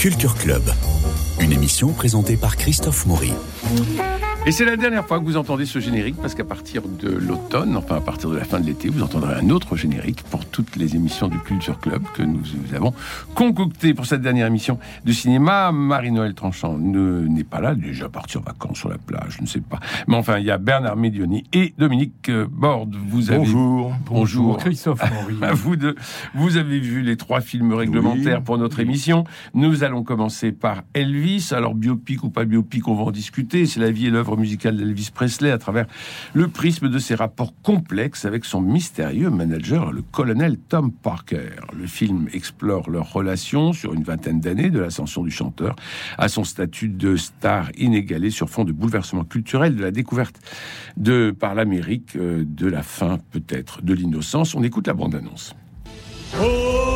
Culture Club, une émission présentée par Christophe Maury. Et c'est la dernière fois que vous entendez ce générique parce qu'à partir de l'automne, enfin à partir de la fin de l'été, vous entendrez un autre générique pour toutes les émissions du Culture Club que nous avons concocté pour cette dernière émission de cinéma. Marie-Noël Tranchant n'est pas là, déjà parti en vacances sur la plage, je ne sais pas. Mais enfin, il y a Bernard Medioni et Dominique Borde. Vous avez... Bonjour. Bonjour. Christophe vous, de... vous avez vu les trois films réglementaires pour notre émission. Nous allons commencer par Elvis. Alors, biopic ou pas biopic, on va en discuter. C'est la vie et l'œuvre musical d'Elvis Presley à travers le prisme de ses rapports complexes avec son mystérieux manager, le colonel Tom Parker. Le film explore leur relation sur une vingtaine d'années de l'ascension du chanteur à son statut de star inégalé sur fond de bouleversement culturel, de la découverte de par l'Amérique euh, de la fin peut-être de l'innocence. On écoute la bande-annonce. Oh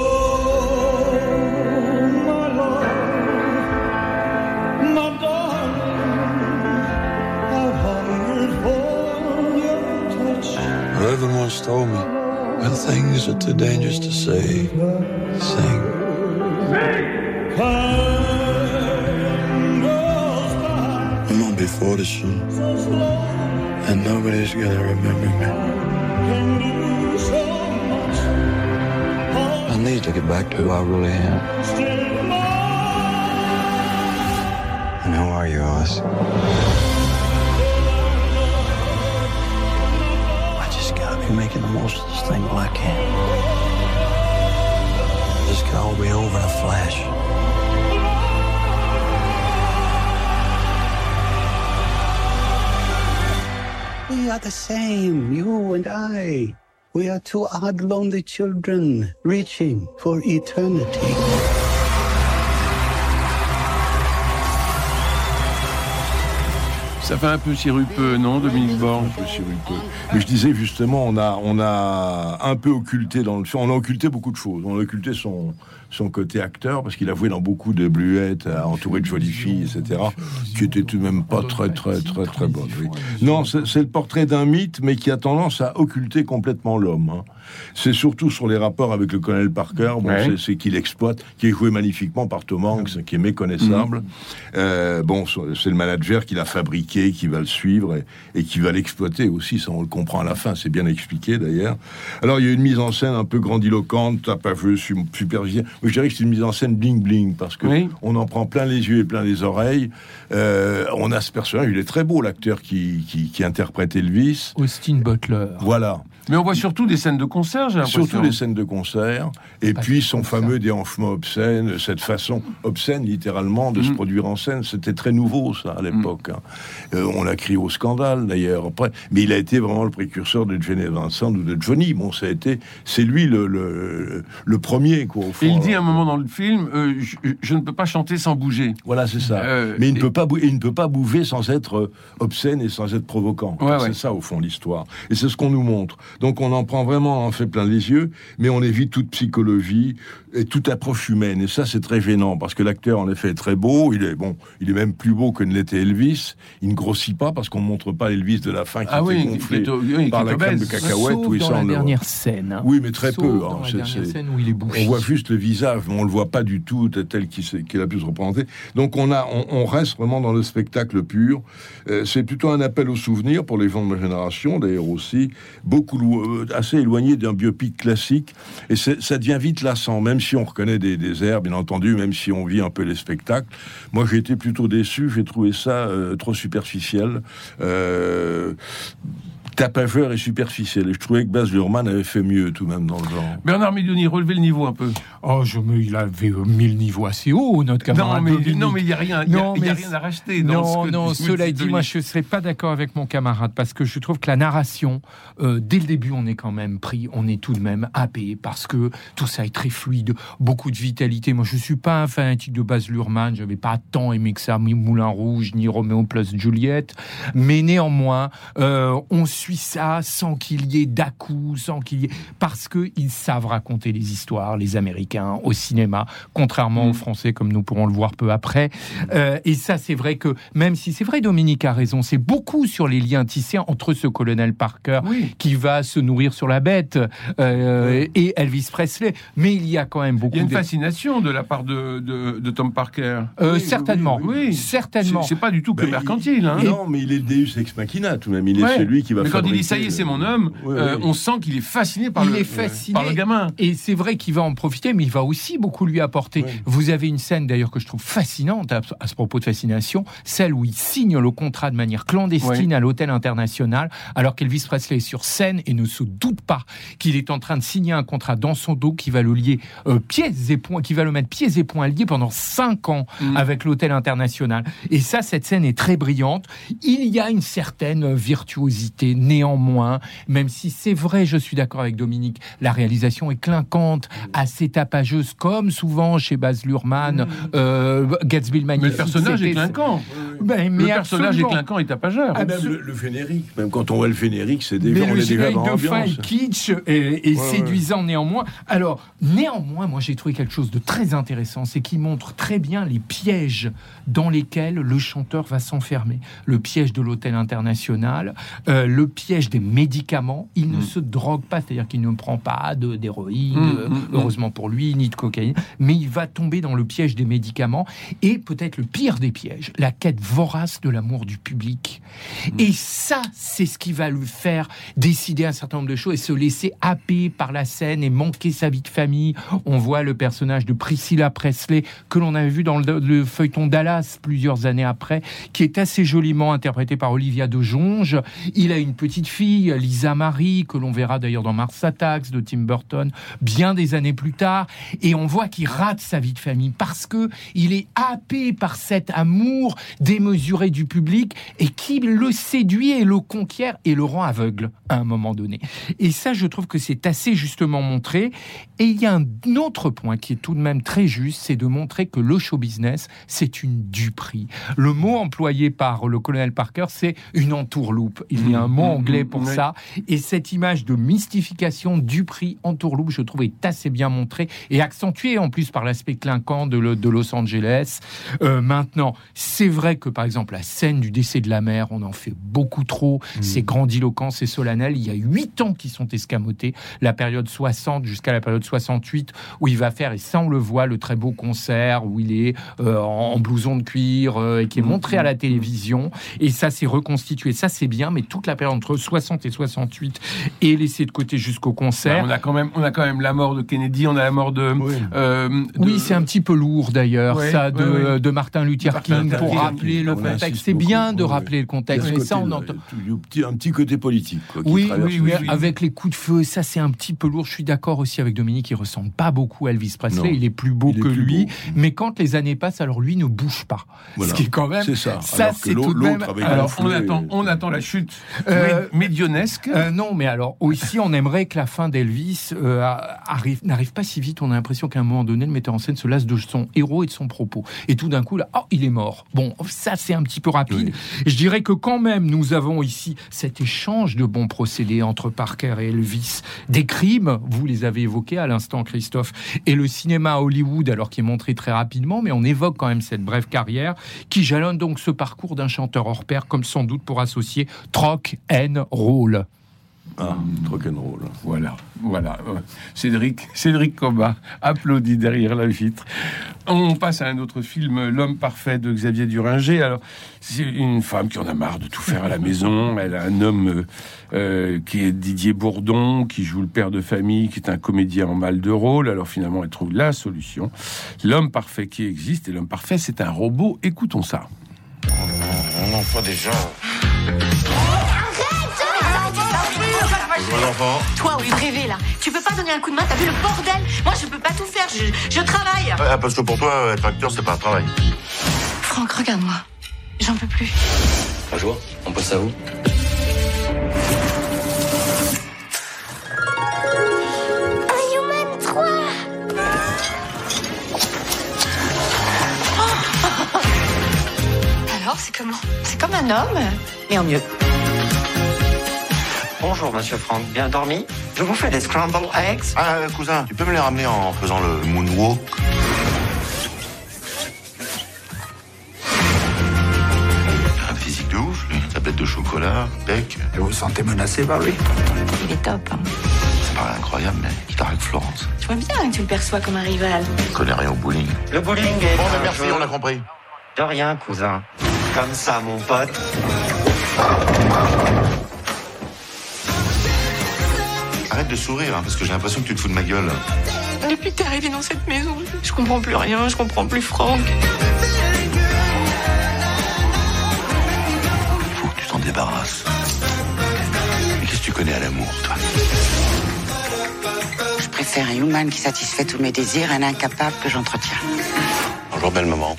Heaven once told me when things are too dangerous to say, sing. I'm on before the show, and nobody's gonna remember me. I need to get back to who I really am. And who are you, Oz? Of this I can. This could all be over in a flash. We are the same, you and I. We are two odd, lonely children reaching for eternity. Ça fait un peu sirupeux, non, Dominique Borne Un peu sirupeux. Mais je disais justement, on a, on a un peu occulté dans le on a occulté beaucoup de choses. On a occulté son, son côté acteur, parce qu'il a joué dans beaucoup de bluettes, entouré de jolies filles, etc., qui étaient tout de même pas très, très, très, très bonnes. Non, c'est le portrait d'un mythe, mais qui a tendance à occulter complètement l'homme. Hein. C'est surtout sur les rapports avec le colonel Parker, bon, c'est qu'il exploite, qui est joué magnifiquement par Tom Hanks, qui est méconnaissable. Mm. Euh, bon, c'est le manager qui l'a fabriqué, qui va le suivre et, qui va l'exploiter aussi, ça on le comprend à la fin, c'est bien expliqué d'ailleurs. Alors il y a une mise en scène un peu grandiloquente, tapageuse, supervisée je dirais que c'est une mise en scène bling bling parce que on en prend plein les yeux et plein les oreilles. Euh, on a ce personnage, il est très beau l'acteur qui, qui, qui interprète Elvis. Austin Butler. Voilà. Mais on voit surtout des scènes de concert, j'ai l'impression. Surtout des scènes de concert. Et puis son fameux déhanchement obscène, cette façon obscène, littéralement, de se mm. produire en scène. C'était très nouveau, ça, à l'époque. Hein. Euh, on l'a crié au scandale, d'ailleurs, après. Mais il a été vraiment le précurseur de Jenny Vincent ou de Johnny. Bon, ça a été... C'est lui le, le, premier, quoi, au fond. il dit à un moment dans le film, euh, je, ne peux pas chanter sans bouger. Voilà, c'est ça. Euh, Mais il ne, peut pas il ne peut pas bouger sans être obscène et sans être provocant. c'est ça, au fond, l'histoire. Et c'est ce qu'on nous montre. Donc on en prend vraiment, on en fait plein les yeux, mais on évite toute psychologie et toute approche humaine. Et ça, c'est très gênant parce que l'acteur, en effet, est très beau. Il est bon, il est même plus beau que ne l'était Elvis. Il ne grossit pas parce qu'on montre pas Elvis de la fin qui ah était oui, gonflé par la crème de cacahuète. Sauf dans la dernière scène. Hein. Oui, mais très peu. Hein. la dernière scène où il est On voit juste le visage, mais on le voit pas du tout tel qu'il a pu se représenter. Donc on a, on, reste vraiment dans le spectacle pur. Euh, c'est plutôt un appel au souvenir pour les gens de ma génération, d'ailleurs aussi, beaucoup euh, assez éloigné d'un biopic classique. Et ça devient vite lassant, même si on reconnaît des, airs, bien entendu, même si on vit un peu les spectacles. Moi, j'ai été plutôt déçu. J'ai trouvé ça euh, trop superficiel. Euh, tapageur et superficiel. Et je trouvais que Baz Luhrmann avait fait mieux tout de même dans le genre. Bernard Medioni, relevez le niveau un peu. Oh, je me, il avait mis le niveau assez haut, notre camarade. Non, mais, non, mais il n'y a, rien, a, rien à racheter. non, non, cela dit, moi, je ne serais pas d'accord avec mon camarade parce que je trouve que la narration, euh, dès le début, on est quand même pris, on est tout de même happé parce que tout ça est très fluide, beaucoup de vitalité. Moi, je ne suis pas un fanatique de Baz Luhrmann, je n'avais pas tant aimé que ça, ni Moulin Rouge, ni Roméo plus Juliette, mais néanmoins, euh, on suit ça sans qu'il y ait dà sans qu'il y ait parce que ils savent raconter les histoires, les Américains au cinéma, contrairement aux mm. Français comme nous pourrons le voir peu après. Euh, et ça, c'est vrai que même si c'est vrai, Dominique a raison, c'est beaucoup sur les liens tissés entre ce colonel Parker qui va se nourrir sur la bête euh, et Elvis Presley. Mais il y a quand même beaucoup. Il y a une fascination de la part de, de, Tom Parker. Euh, certainement, oui, certainement. C'est pas du tout que ben, mercantile. Hein. Non, mais il est le Deus ex machina tout de même. Il est celui qui va. Mais quand il dit ça y est, c'est mon homme, on sent qu'il est fasciné par le, est fasciné, par le gamin. Et c'est vrai qu'il va en profiter, mais il va aussi beaucoup lui apporter. Vous avez une scène d'ailleurs que je trouve fascinante à, ce propos de fascination, celle où il signe le contrat de manière clandestine à l'hôtel international, alors qu'Elvis Presley est sur scène et ne se doute pas qu'il est en train de signer un contrat dans son dos qui va le lier euh, pieds et poings, qui va le mettre pieds et poings liés pendant cinq ans mm. avec l'hôtel international. Et ça, cette scène est très brillante. Il y a une certaine virtuosité néanmoins, même si c'est vrai, je suis d'accord avec Dominique, la réalisation est clinquante, assez tapageuse, comme souvent chez Baz Luhrmann, mmh. euh, Gatsby le Mais le personnage est clinquant. Ben, mais le personnage est clinquant et tapageur. même le, le, générique, même quand on voit le générique, c'est déjà, on est déjà dans de fin est kitsch et, séduisant néanmoins. Alors, néanmoins, moi j'ai trouvé quelque chose de très intéressant, c'est qu'il montre très bien les pièges dans lesquels le chanteur va s'enfermer. Le piège de l'hôtel international, euh, le piège des médicaments. Il ne mmh. se drogue pas, c'est-à-dire qu'il ne prend pas d'héroïne, mmh, mmh, heureusement pour lui, ni de cocaïne, mais il va tomber dans le piège des médicaments et peut-être le pire des pièges, la quête vorace de l'amour du public. Et ça, c'est ce qui va lui faire décider un certain nombre de choses et se laisser happer par la scène et manquer sa vie de famille. On voit le personnage de Priscilla Presley que l'on avait vu dans le, feuilleton Dallas plusieurs années après, qui est assez joliment interprété par Olivia de Jonge. Il a une petite fille, Lisa Marie, que l'on verra d'ailleurs dans Mars Attacks de Tim Burton, bien des années plus tard. Et on voit qu'il rate sa vie de famille parce que il est happé par cet amour démesuré du public et qui le séduit et le conquiert et le rend aveugle à un moment donné. Et ça, je trouve que c'est assez justement montré. Et il y a un autre point qui est tout de même très juste, c'est de montrer que le show business, c'est une duperie. Le mot employé par le colonel Parker, c'est une entourloupe. Il y a un mot mmh, anglais pour mmh, ça. Et cette image de mystification, duperie, entourloupe, je trouve est assez bien montrée et accentuée en plus par l'aspect clinquant de, Los Angeles. Euh, maintenant, c'est vrai que par exemple la scène du décès de la mère, on en fait beaucoup trop. Mmh. C'est grandiloquent, c'est solennel. Il y a huit ans qui sont escamotés, la période 60 jusqu'à la période 68, où il va faire, et ça on le voit, le très beau concert, où il est euh, en blouson de cuir, euh, et qui est montré à la télévision. Et ça s'est reconstitué, ça c'est bien, mais toute la période entre 60 et 68 est laissée de côté jusqu'au concert. Bah, on, a quand même, on a quand même la mort de Kennedy, on a la mort de... Oui, euh, oui c'est un petit peu lourd d'ailleurs, ça, de, de, Martin Luther King, pour rappeler le contexte. C'est bien de rappeler le contexte, mais ça on entend... Un petit côté politique. oui, oui, oui, avec les coups de feu, ça c'est un petit peu lourd. Je suis d'accord aussi avec Dominique, il ressemble pas beaucoup à Elvis Presley, il est plus beau que lui, mais quand les années passent, alors lui ne bouge pas. Ce qui est quand même... ça. Ça c'est tout de même... Alors on attend, on attend la chute euh, médionesque. Euh, non, mais alors ici on aimerait que la fin d'Elvis euh, arrive, n'arrive pas si vite. On a l'impression qu'à un moment donné, le metteur en scène se lasse de son héros et de son propos. Et tout d'un coup, là, oh, il est mort. Bon, ça c'est un petit peu rapide. Je dirais que quand même, nous avons ici cet échange de bons procédés entre Parker et Elvis. Des crimes, vous les avez évoqués à l'instant, Christophe, et le cinéma à Hollywood, alors qui est montré très rapidement, mais on évoque quand même cette brève carrière qui jalonne donc ce parcours d'un chanteur hors pair, comme sans doute pour associer troc, and roll. Ah, roll. Voilà, voilà. Cédric, Cédric Coba applaudit derrière la vitre. On passe à un autre film, L'homme parfait de Xavier Duringer. Alors, c'est une femme qui en a marre de tout faire à la maison. Elle a un homme euh, euh, qui est Didier Bourdon, qui joue le père de famille, qui est un comédien en mal de rôle. Alors finalement, elle trouve la solution. L'homme parfait qui existe, et l'homme parfait, c'est un robot. Écoutons ça. Oh non, pas déjà. Toi, au lieu de rêver, là, tu peux pas donner un coup de main, t'as vu le bordel? Moi, je peux pas tout faire, je, je travaille. Ah, Parce que pour toi, être acteur, c'est pas un travail. Franck, regarde-moi. J'en peux plus. Bonjour, on passe à vous. Un human 3 Alors, c'est comment? C'est comme un homme, mais en mieux. Bonjour, monsieur Franck. Bien dormi Je vous fais des scrambled eggs. Ah, cousin, tu peux me les ramener en faisant le moonwalk Un physique de ouf, lui. Tablette de chocolat, bec. Et vous vous sentez menacé par lui Il est top. hein. Ça paraît incroyable, mais il t'arrête Florence. Je vois bien que tu le perçois comme un rival. Il connaît rien au bowling. Le bowling est Bon, ben merci, jeu on a compris. De rien, cousin. Comme ça, mon pote. Arrête de sourire, hein, parce que j'ai l'impression que tu te fous de ma gueule. Depuis que t'es arrivé dans cette maison, je comprends plus rien, je comprends plus Franck. Il faut que tu t'en débarrasses. Mais qu'est-ce que tu connais à l'amour, toi? Je préfère un human qui satisfait tous mes désirs à un incapable que j'entretiens. Bonjour, belle maman.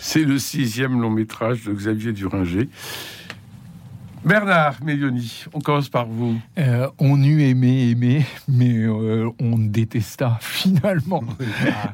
C'est le sixième long métrage de Xavier Duringer. Bernard Mélioni, on commence par vous. Euh, on eut aimé, aimé, mais euh, on détesta finalement.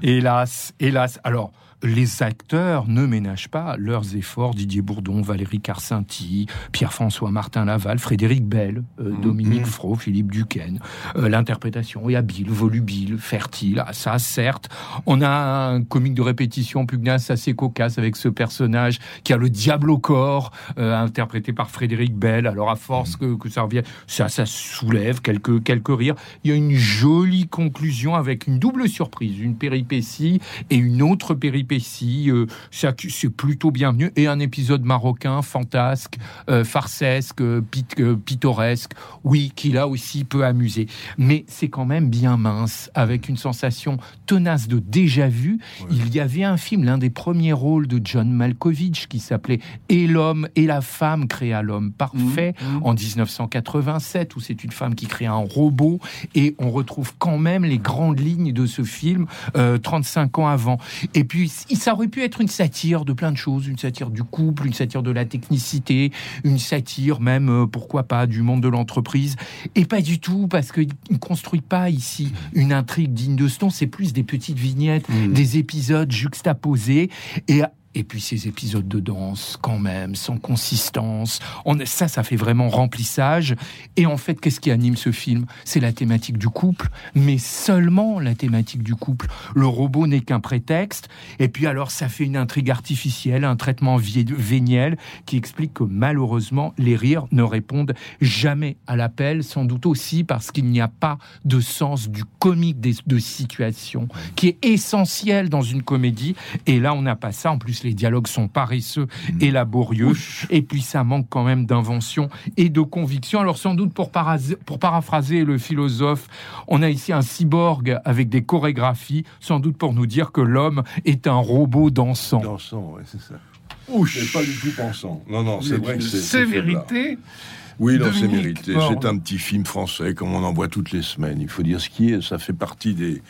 hélas, hélas. Alors, les acteurs ne ménagent pas leurs efforts. Didier Bourdon, Valérie Carcinti, Pierre-François Martin Laval, Frédéric Bell, euh, Dominique Fro, Philippe Duquesne. Euh, L'interprétation est habile, volubile, fertile. Ah, ça, certes. On a un comique de répétition pugnace assez cocasse avec ce personnage qui a le diable au corps, euh, interprété par Frédéric Bell. Alors, à force que, que ça revienne, ça, ça soulève quelques, quelques rires. Il y a une jolie conclusion avec une double surprise, une péripétie et une autre péripétie. Euh, ça, c'est plutôt bienvenu. Et un épisode marocain, fantasque, euh, farcesque, euh, pit- euh, pittoresque, oui, qui là aussi peut amuser. Mais c'est quand même bien mince, avec une sensation tenace de déjà-vu. Il y avait un film, l'un des premiers rôles de John Malkovich, qui s'appelait Et l'homme et la femme créa l'homme parfait en 1987, où c'est une femme qui crée un robot, et on retrouve quand même les grandes lignes de ce film euh, 35 ans avant. Et puis, ça aurait pu être une satire de plein de choses, une satire du couple, une satire de la technicité, une satire même, euh, pourquoi pas, du monde de l'entreprise. Et pas du tout, parce qu'il ne construit pas ici une intrigue digne de ce nom, c'est plus des petites vignettes, des épisodes juxtaposés. Et et puis ces épisodes de danse, quand même, sans consistance. On, ça, ça fait vraiment remplissage. Et en fait, qu'est-ce qui anime ce film? C'est la thématique du couple, mais seulement la thématique du couple. Le robot n'est qu'un prétexte. Et puis alors, ça fait une intrigue artificielle, un traitement véniel qui explique que malheureusement, les rires ne répondent jamais à l'appel, sans doute aussi parce qu'il n'y a pas de sens du comique des- de situation, qui est essentiel dans une comédie. Et là, on n'a pas ça. En plus, les dialogues sont paresseux et laborieux. Et puis, ça manque quand même d'invention et de conviction. Alors, sans doute, pour, paraphraser le philosophe, on a ici un cyborg avec des chorégraphies, sans doute pour nous dire que l'homme est un robot dansant. Dansant, ouais, c'est ça. C'est pas du tout pensant. Non, non, c'est vrai que c'est. C'est faiblard. vérité. Oui, non, c'est mérité. C'est un petit film français, comme on en voit toutes les semaines. Il faut dire ce qui est. Ça fait partie des,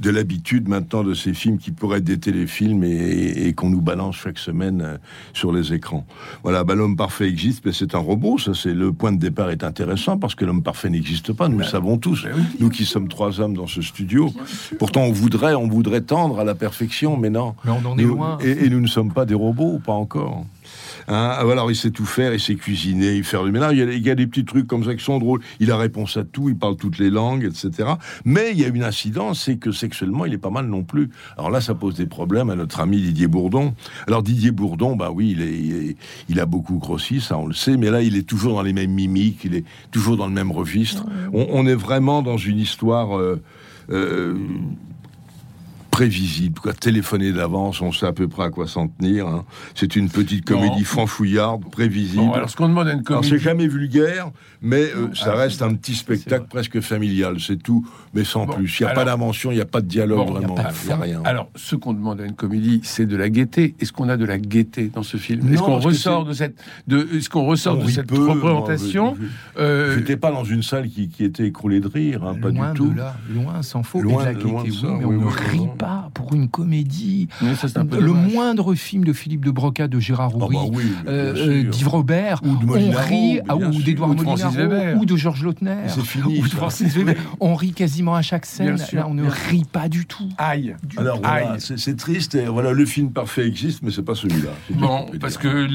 de l'habitude maintenant de ces films qui pourraient être des téléfilms et, et- et qu'on nous balance chaque semaine euh, sur les écrans. Voilà, bah, l'homme parfait existe, mais c'est un robot. Ça, c'est le point de départ est intéressant parce que l'homme parfait n'existe pas. Nous le savons tous. Nous qui sommes trois hommes dans ce studio. Pourtant, on voudrait, on voudrait tendre à la perfection, mais non. Mais on en est Nous- loin. Et, et nous ne sommes pas des robots, pas encore. Hein, alors il sait tout faire, il sait cuisiner, il fait le ménage. Il y, a, il y a des petits trucs comme ça qui sont drôles. Il a réponse à tout, il parle toutes les langues, etc. Mais il y a une incidence, c'est que sexuellement, il est pas mal non plus. Alors là, ça pose des problèmes à notre ami Didier Bourdon. Alors Didier Bourdon, bah oui, il, est, il, est- il a beaucoup grossi, ça on le sait, mais là, il est toujours dans les mêmes mimiques, il est toujours dans le même registre. On, on est vraiment dans une histoire. euh, euh, prévisible, quoi. Téléphoner d'avance, on sait à peu près à quoi s'en tenir. hein. C'est une petite comédie Non. franchouillarde, prévisible. Bon, alors, ce qu'on demande à une comédie. c'est jamais vulgaire, mais euh, ça alors, reste un petit spectacle presque familial, c'est tout, mais sans Bon, plus. Il n'y a pas d'invention, il n'y a pas de dialogue Bon, vraiment. alors, Il y a rien. Alors, ce qu'on demande à une comédie, c'est de la gaieté. Est-ce qu'on a de la gaieté dans ce film? Est-ce qu'on que ressort de cette, de, est-ce qu'on ressort On de cette peu, représentation? je- euh, J'étais pas dans une salle qui, qui était écroulée de rire, hein, pas loin du tout. de là, loin s'en faut. Loin- de la loin de gaieté, ça, oui, mais on ne rit oui. Pas pour une comédie. le moindre film de Philippe de Broca, de Gérard ah bah Houry, d'Yves Robert, ou d'Edouard Molinaro, ou de Georges Lautner, ou de Francis Weber. On rit quasiment à chaque scène. Là, on ne rit pas du tout. Aïe. Alors c'est triste. Et voilà, le film parfait existe, mais c'est pas celui-là. Bon, parce que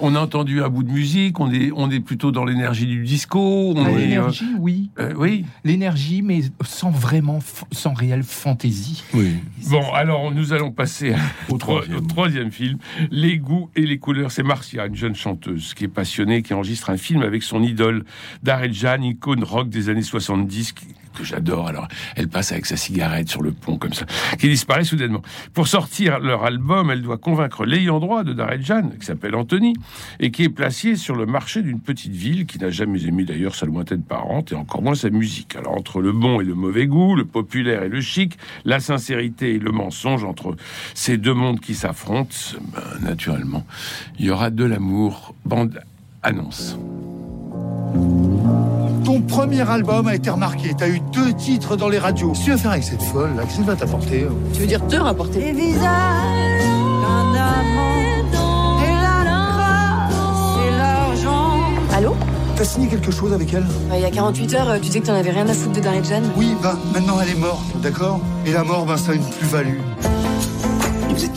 on a entendu un bout de musique. On est, on est plutôt dans l'énergie du disco. Ah, l'énergie, oui. Euh, oui. L'énergie, mais sans vraiment, sans réelle fantaisie. Oui. Bon, alors nous allons passer au, troisième. film, Les goûts et les couleurs. C'est Marcia, une jeune chanteuse qui est passionnée, qui enregistre un film avec son idole, Jan, icône rock des années 70, que j'adore. Alors, elle passe avec sa cigarette sur le pont comme ça, qui disparaît soudainement. Pour sortir leur album, elle doit convaincre l'ayant droit de Jan, qui s'appelle Anthony, et qui est placé sur le marché d'une petite ville qui n'a jamais aimé d'ailleurs sa lointaine parente et encore moins sa musique. Alors, entre le bon et le mauvais goût, le populaire et le chic, la sincérité et le mensonge, entre ces deux mondes qui s'affrontent, ben, naturellement, il y aura de l'amour. Bande annonce. Ton premier album a été remarqué. T'as eu deux titres dans les radios. Qu'est-ce que tu veux faire avec cette folle là Qu'est-ce qu'elle va t'apporter Tu veux dire te rapporter Les visages Allô T'as signé quelque chose avec elle Il y a 48 heures, tu disais que t'en avais rien à foutre de Darren Oui, ben maintenant elle est morte, d'accord? Et la mort, ben ça a une plus-value.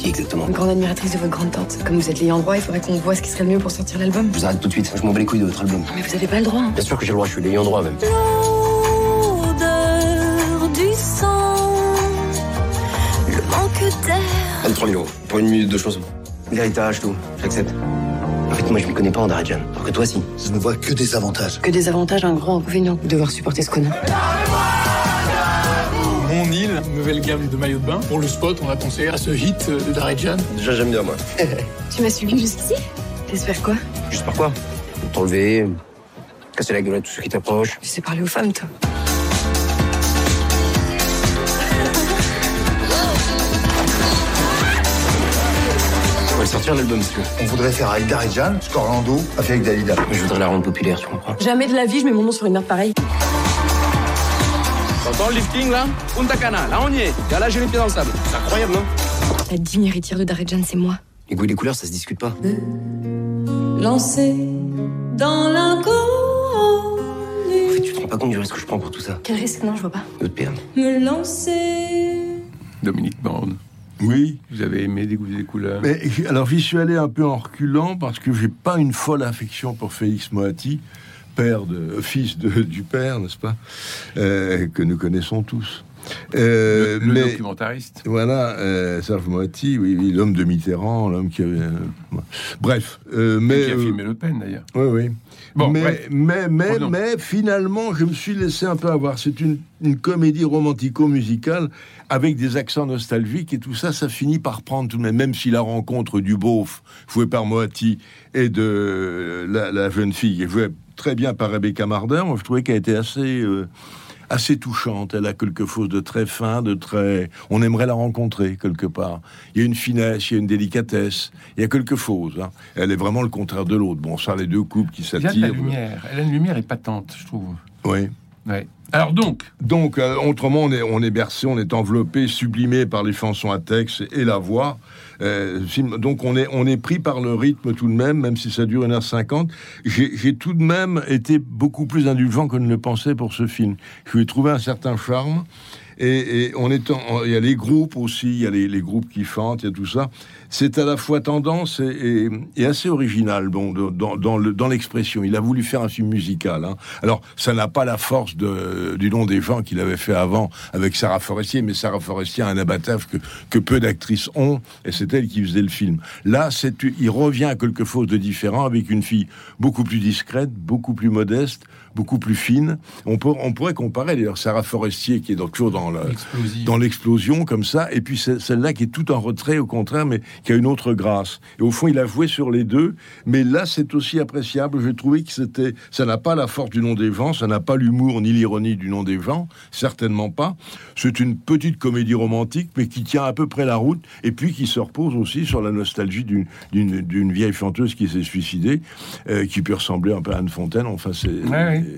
Qui exactement Une grande admiratrice de votre grande tante. Comme vous êtes l'ayant droit, il faudrait qu'on voit ce qui serait le mieux pour sortir l'album. Je vous arrête tout de suite, je m'en bats les couilles de votre album. Mais vous avez pas le droit. Bien sûr que j'ai le droit, je suis l'ayant droit même. L'odeur du sang, le manque d'air. 23 000 euros pour une minute de choses. L'héritage, tout, j'accepte. En fait, moi, je m'y connais pas en Daradian. Alors que toi, si. Je ne vois que des avantages. Que des avantages, un grand inconvénient. Devoir supporter ce connard. Île, nouvelle gamme de maillots de bain. Pour le spot, on a pensé à ce hit de Darjan. Déjà, j'aime bien, moi. tu m'as suivi jusqu'ici? T'espères quoi? Juste par quoi t'enlever, casser la gueule à tous ceux qui t'approchent. Tu sais parler aux femmes, toi. On va sortir l'album, monsieur. On voudrait faire avec Darjan, ce qu'Orlando a fait avec Dalida. Mais je voudrais la rendre populaire, tu comprends Jamais de la vie, je mets mon nom sur une merde pareille. Le lifting là Punta Cana, là on y est. Et là j'ai les pieds dans le sable. C'est incroyable, non La digne héritière de Darrejan, c'est moi. Les goûts et les couleurs, ça se discute pas. Lancer dans l'inconnu. En fait, tu te rends pas compte du risque que je prends pour tout ça Quel risque? Non, je vois pas. De te perdre. Me lancer. Dominique Bond. Oui. Vous avez aimé des goûts et des couleurs? Mais, Alors j'y suis allé un peu en reculant parce que j'ai pas une folle affection pour Félix Moati père de, fils de, du père, n'est-ce pas, euh, que nous connaissons tous. Euh, le, documentariste. Voilà, euh, Serge Moati, oui, l'homme de Mitterrand, l'homme qui avait. bref, mais qui a filmé Le Pen d'ailleurs. Oui, oui. Bon, mais, mais, mais, mais, finalement, je me suis laissé un peu avoir. C'est une, une comédie romantico-musicale avec des accents nostalgiques et tout ça, ça finit par prendre tout de même, même si la rencontre du beauf, joué par Moati, et de la, la jeune fille, jouée très bien par Rebecca Marder. je trouvais qu'elle était assez, euh, assez touchante. Elle a quelque chose de très fin, de très. On aimerait la rencontrer quelque part. Il y a une finesse, il y a une délicatesse, il y a quelque chose. Hein. Elle est vraiment le contraire de l'autre. Bon, ça, les deux couples qui s'attirent. Elle a la lumière. Elle a une lumière épatante, je trouve. Oui. Alors donc Donc, euh, autrement, on est, on est bercé, on est enveloppé, sublimé par les chansons à texte et la voix. Euh, donc on est, on est pris par le rythme tout de même, même si ça dure 1h50. J'ai tout de même été beaucoup plus indulgent que ne le pensais pour ce film. Je lui ai trouvé un certain charme. Et, on est il y a les groupes aussi, il y a les, les groupes qui chantent, il y a tout ça c'est à la fois tendance et, assez original bon, dans, l'expression. Il a voulu faire un film musical. Hein. Alors, ça n'a pas la force du nom des gens qu'il avait fait avant avec Sarah Forestier, mais Sarah Forestier a un abattage que, peu d'actrices ont, et c'est elle qui faisait le film. Là, il revient à quelque chose de différent avec une fille beaucoup plus discrète, beaucoup plus modeste, beaucoup plus fine. On, peut, on pourrait comparer d'ailleurs Sarah Forestier qui est toujours dans l'explosion comme ça, et puis celle-là qui est tout en retrait au contraire, mais qui a une autre grâce. Et au fond, il a joué sur les deux, mais là, c'est aussi appréciable. J'ai trouvé que c'était, ça n'a pas la force du nom des vents, ça n'a pas l'humour ni l'ironie du nom des vents, certainement pas. C'est une petite comédie romantique, mais qui tient à peu près la route, et puis qui se repose aussi sur la nostalgie d'une vieille chanteuse qui s'est suicidée, euh, qui peut ressembler un peu à Anne Fontaine. Enfin, c'est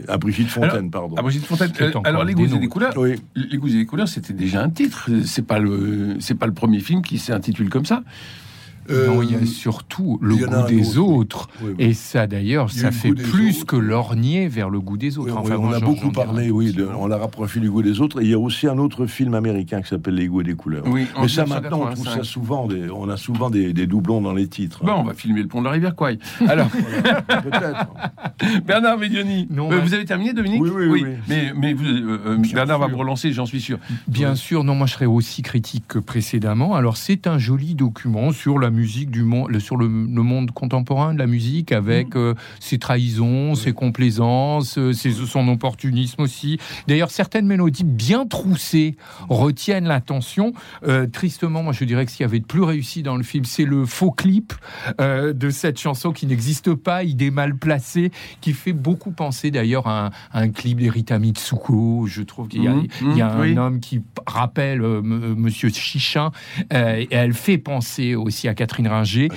à Brigitte Fontaine, pardon. À Brigitte Fontaine. Euh, alors, les goûts et les couleurs, oui. les goûts et des couleurs, c'était déjà un titre. C'est pas le, c'est pas le premier film qui s'intitule comme ça. Non, il y a surtout le goût des autres. Et ça, d'ailleurs, ça fait plus que lorgner vers le goût des autres. enfin, on a beaucoup parlé, oui, de, on l'a rapproché du goût des autres. Et il y a aussi un autre film américain qui s'appelle Les goûts et des couleurs. Oui, Mais ça, maintenant, on trouve ça souvent, des, on a souvent des, des, doublons dans les titres. Bon, on va filmer le pont de la rivière Quay. Alors, peut-être. Bernard non, euh, vous avez terminé, Dominique oui, oui, oui, Mais, mais vous, euh, Bernard sûr. va vous relancer, j'en suis sûr. Bien sûr, non, moi je serais aussi critique que précédemment. Alors, c'est un joli document sur la musique du monde, sur le, le monde contemporain de la musique, avec mmh. euh, ses trahisons, ses complaisances, euh, ses, son opportunisme aussi. D'ailleurs, certaines mélodies bien troussées retiennent l'attention. Euh, tristement, moi je dirais que s'il y avait de plus réussi dans le film, c'est le faux clip euh, de cette chanson qui n'existe pas, idée mal placée, qui fait beaucoup penser d'ailleurs à, à, un clip d'Erita Mitsuko. Je trouve qu'il y a, mmh, il y a mmh, un oui. homme qui rappelle Monsieur Chichin, et elle fait penser aussi à Catherine Ringer.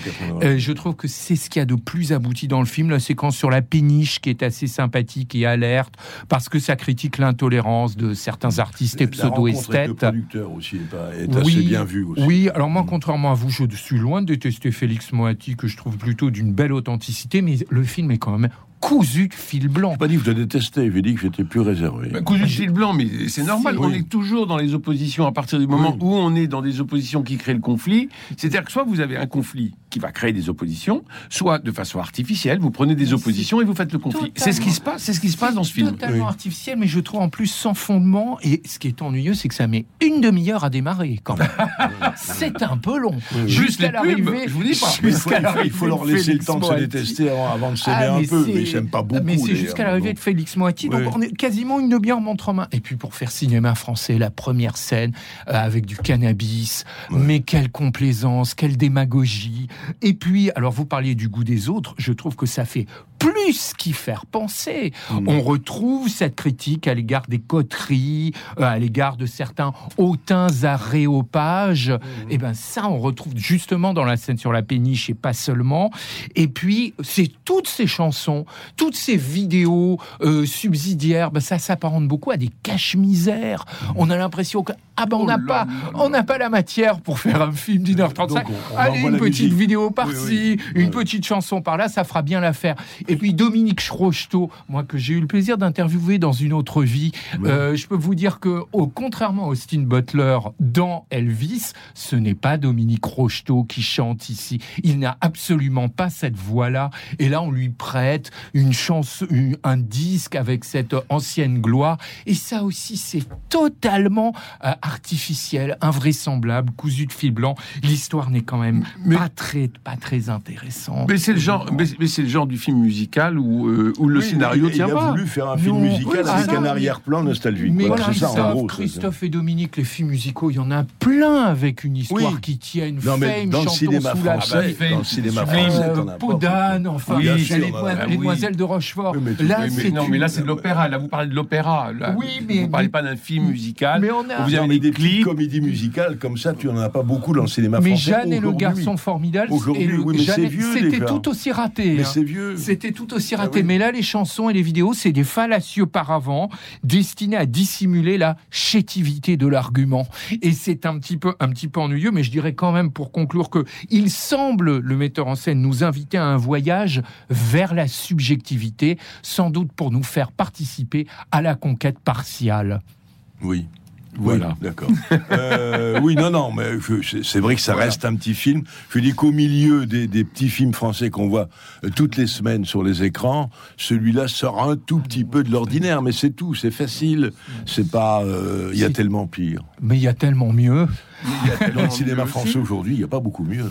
Euh, je trouve que c'est ce qu'il y a de plus abouti dans le film, la séquence sur la péniche qui est assez sympathique et alerte parce que ça critique l'intolérance de certains artistes et pseudo-esthètes. Le producteur aussi est, pas, est oui, assez bien vu. Aussi. Oui, alors moi, contrairement à vous, je suis loin de détester Félix Moati, que je trouve plutôt d'une belle authenticité, mais le film est quand même cousu de fil blanc. Je pas dit que je détestais, j'ai dit que j'étais plus réservé. Bah, cousu de fil blanc, mais c'est normal. Oui. On est toujours dans les oppositions à partir du moment oui. où on est dans des oppositions qui créent le conflit. C'est-à-dire que soit vous avez un conflit qui va créer des oppositions, soit de façon artificielle, vous prenez des oppositions et vous faites le conflit. C'est ce qui se passe, c'est ce qui se passe dans ce film. Totalement oui. artificiel, mais je trouve en plus sans fondement. Et ce qui est ennuyeux, c'est que ça met une demi-heure à démarrer. Quand même, c'est un peu long. Jusqu'à l'arrivée, je vous dis pas. Jusqu'à l'arrivée, il faut leur laisser le temps de se détester avant, avant de s'aimer ah, un peu. Mais j'aime pas beaucoup. Mais c'est jusqu'à l'arrivée de Félix Moiti, donc on est quasiment une demi-heure montre en main. Et puis pour faire cinéma français, la première scène euh, avec du cannabis, mais quelle complaisance, quelle démagogie. Et puis, alors vous parliez du goût des autres, je trouve que ça fait plus qu'y faire penser. Mmh. On retrouve cette critique à l'égard des coteries, euh, à l'égard de certains hautains aréopages. Mmh. Et ben ça, on retrouve justement dans la scène sur la péniche et pas seulement. Et puis, c'est toutes ces chansons, toutes ces vidéos euh, subsidiaires, ben ça s'apparente beaucoup à des caches-misères. Mmh. On a l'impression que ah ben on n'a oh pas, on n'a pas la matière pour faire un film d'une heure trente-cinq. Allez, une petite musique. vidéo par-ci, oui, oui. une petite chanson par-là, ça fera bien l'affaire. Et puis Dominique Schrochto, moi que j'ai eu le plaisir d'interviewer dans une autre vie, euh, je peux vous dire que, au, contrairement à Austin Butler dans Elvis, ce n'est pas Dominique Rocheteau qui chante ici. Il n'a absolument pas cette voix-là. Et là, on lui prête une chance, une, un disque avec cette ancienne gloire. Et ça aussi, c'est totalement euh, artificiel, invraisemblable, cousu de fil blanc. L'histoire n'est quand même mais, pas très, pas très intéressante. Mais c'est le genre, mais, mais c'est le genre du film musical où, euh, où le oui, scénario il, tient il pas. Il a voulu faire un film musical oui, avec un arrière-plan nostalgique. Mais voilà, Christophe, ça, gros, Christophe et Dominique, les films musicaux, il y en a plein avec une histoire oui. qui tienne. Non, mais dans le cinéma français, dans le cinéma français, euh, Podane, enfin, oui, les, les demoiselles de Rochefort. là, c'est non, mais là, c'est de l'opéra. Là, vous parlez de l'opéra. Oui, mais vous parlez pas d'un film musical. Mais on a. Vous avez des clips, comédies musicales comme ça. Tu en as pas beaucoup dans le cinéma français. Mais Jeanne et le garçon formidable. Aujourd'hui, oui, mais c'est vieux. C'était tout aussi raté. Mais c'est vieux. C'était tout aussi raté. Mais là, les chansons et les vidéos, c'est des fallacieux paravents destinés à dissimuler la chétivité de l'argument. Et c'est un petit peu, un petit peu ennuyeux, mais je dirais quand même pour conclure que il semble, le metteur en scène, nous inviter à un voyage vers la subjectivité, sans doute pour nous faire participer à la conquête partiale. Oui, voilà. Oui, d'accord. euh, oui, non, non, mais c'est vrai que ça voilà. reste un petit film. Je dis qu'au milieu des, des, petits films français qu'on voit euh, toutes les semaines sur les écrans, celui-là sort un tout petit peu de l'ordinaire, mais c'est tout, c'est facile. C'est pas, il euh, y a tellement pire. Mais il y a tellement mieux. Dans le cinéma français aujourd'hui, il n'y a pas beaucoup mieux.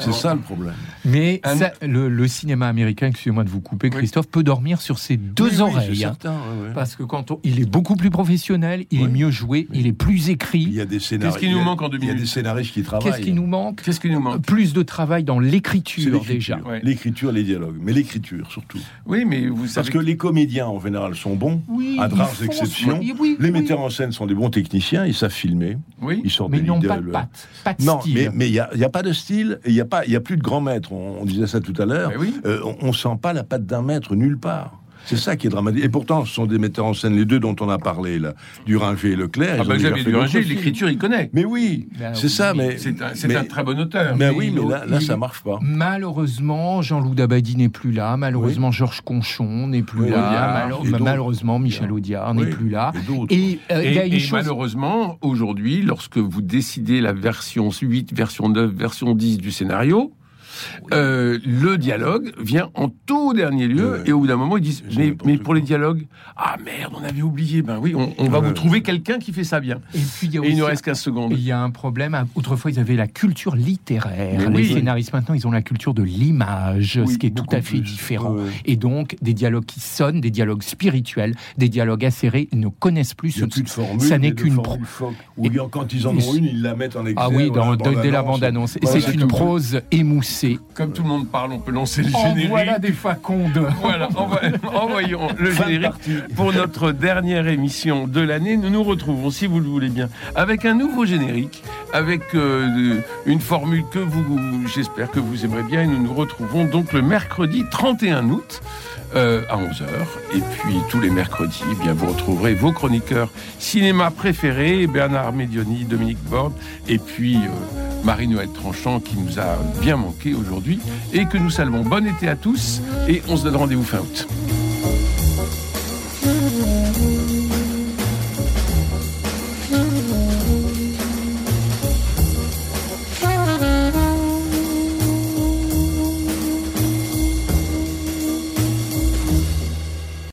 C'est ça le problème. Mais ça, le, le, cinéma américain, excusez-moi de vous couper, Christophe, oui. peut dormir sur ses deux oui, oreilles. Oui, certain, hein, parce que quand on, il est beaucoup plus professionnel, il est mieux joué, il est plus écrit. Il y a des scénaristes. Qu'est-ce qui nous manque en deux Il y a des scénaristes qui travaillent. Qu'est-ce qui nous manque Qu'est-ce qui nous manque Plus de travail dans l'écriture déjà. L'écriture, les dialogues, mais l'écriture surtout. Oui, mais vous savez parce que les comédiens en général sont bons, à de rares exceptions. Les metteurs en scène sont des bons techniciens, ils savent filmer, ils sortent mais des n'ont pas de patte, pas de non, style. mais il n'y a, y a, pas de style, il n'y a, pas, y a plus de grand maître, on, on disait ça tout à l'heure, oui. euh, on, on sent pas la patte d'un maître nulle part. C'est ça qui est dramatique. Et pourtant, ce sont des metteurs en scène, les deux dont on a parlé, là, Duringer et Leclerc. Ah déjà Xavier Duringer, l'écriture, il connaît. Mais oui, Ben c'est ça, mais. C'est un, c'est mais- un très bon auteur. Mais Mais oui, mais là, ça marche pas. Malheureusement, Jean-Loup Dabadi n'est plus là. Malheureusement, Georges Conchon n'est plus Oui, là. Malheureusement, Michel Audiard n'est Oui, plus là. et euh, Et, y a une et chose. malheureusement, aujourd'hui, lorsque vous décidez la version 8, version 9, version 10 du scénario, euh, le dialogue vient en tout dernier lieu, Ouais. et au bout d'un moment, ils disent, mais, mais pour les dialogues, ah merde, on avait oublié, ben oui, on, on va Ouais. vous trouver quelqu'un qui fait ça bien. Et puis il y a Et il nous aussi- reste 15 secondes. Il y a un problème. Autrefois, ils avaient la culture littéraire. Mais Les oui. scénaristes, maintenant, ils ont la culture de l'image, Oui, ce qui est tout à fait plus. différent. Ouais, ouais. Et donc, des dialogues qui sonnent, des dialogues spirituels, des dialogues acérés, ils ne connaissent plus ce plus de formule. ça n'est qu'une phoque. Ou quand ils en ont une, ils la mettent en exergue. Ah oui, dans, dans la dès la bande-annonce. c'est une prose émoussée. Comme tout le monde parle, on peut lancer le En générique. voilà des facondes. Voilà, envoyons le générique pour notre dernière émission de l'année. Nous nous retrouvons, si vous le voulez bien, avec un nouveau générique, avec euh, une formule que vous, j'espère que vous aimerez bien. Et nous nous retrouvons donc le mercredi 31 août. euh, à 11h. Et puis tous les mercredis, eh bien, vous retrouverez vos chroniqueurs cinéma préférés, Bernard Medioni, Dominique Borde, et puis euh, Marie-Noël Tranchant qui nous a bien manqué aujourd'hui et que nous saluons. Bon été à tous et on se donne rendez-vous fin août.